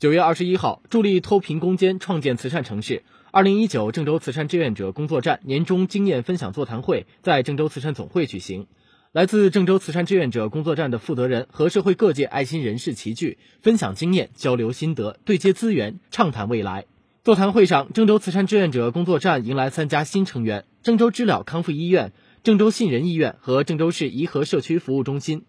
九月二十一号，助力脱贫攻坚，创建慈善城市。二零一九郑州慈善志愿者工作站年终经验分享座谈会在郑州慈善总会举行。来自郑州慈善志愿者工作站的负责人和社会各界爱心人士齐聚，分享经验、交流心得、对接资源、畅谈未来。座谈会上，郑州慈善志愿者工作站迎来三家新成员：郑州知了康复医院、郑州信仁医院和郑州市颐和社区服务中心。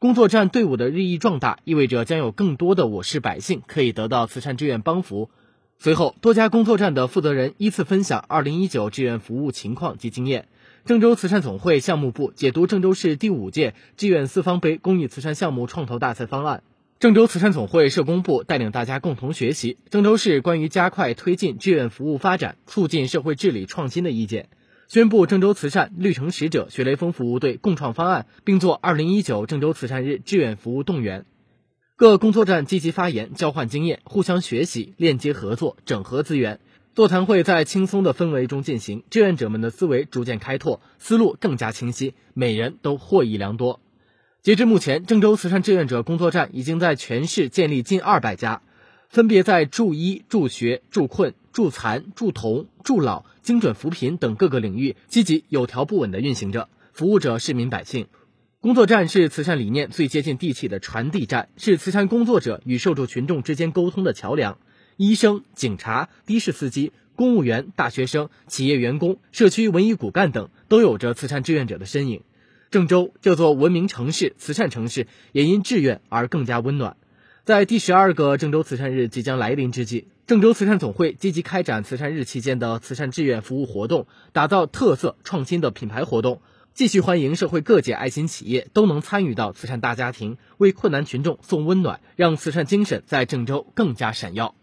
工作站队伍的日益壮大，意味着将有更多的我市百姓可以得到慈善志愿帮扶。随后，多家工作站的负责人依次分享2019志愿服务情况及经验。郑州慈善总会项目部解读郑州市第五届志愿四方杯公益慈善项目创投大赛方案。郑州慈善总会社工部带领大家共同学习郑州市关于加快推进志愿服务发展、促进社会治理创新的意见。宣布郑州慈善绿城使者学雷锋服务队共创方案，并做二零一九郑州慈善日志愿服务动员。各工作站积极发言，交换经验，互相学习，链接合作，整合资源。座谈会在轻松的氛围中进行，志愿者们的思维逐渐开拓，思路更加清晰，每人都获益良多。截至目前，郑州慈善志愿者工作站已经在全市建立近二百家。分别在助医、助学、助困、助残、助童、助老、精准扶贫等各个领域积极有条不紊地运行着，服务着市民百姓。工作站是慈善理念最接近地气的传递站，是慈善工作者与受助群众之间沟通的桥梁。医生、警察、的士司机、公务员、大学生、企业员工、社区文艺骨干等，都有着慈善志愿者的身影。郑州这座文明城市、慈善城市，也因志愿而更加温暖。在第十二个郑州慈善日即将来临之际，郑州慈善总会积极开展慈善日期间的慈善志愿服务活动，打造特色创新的品牌活动，继续欢迎社会各界爱心企业都能参与到慈善大家庭，为困难群众送温暖，让慈善精神在郑州更加闪耀。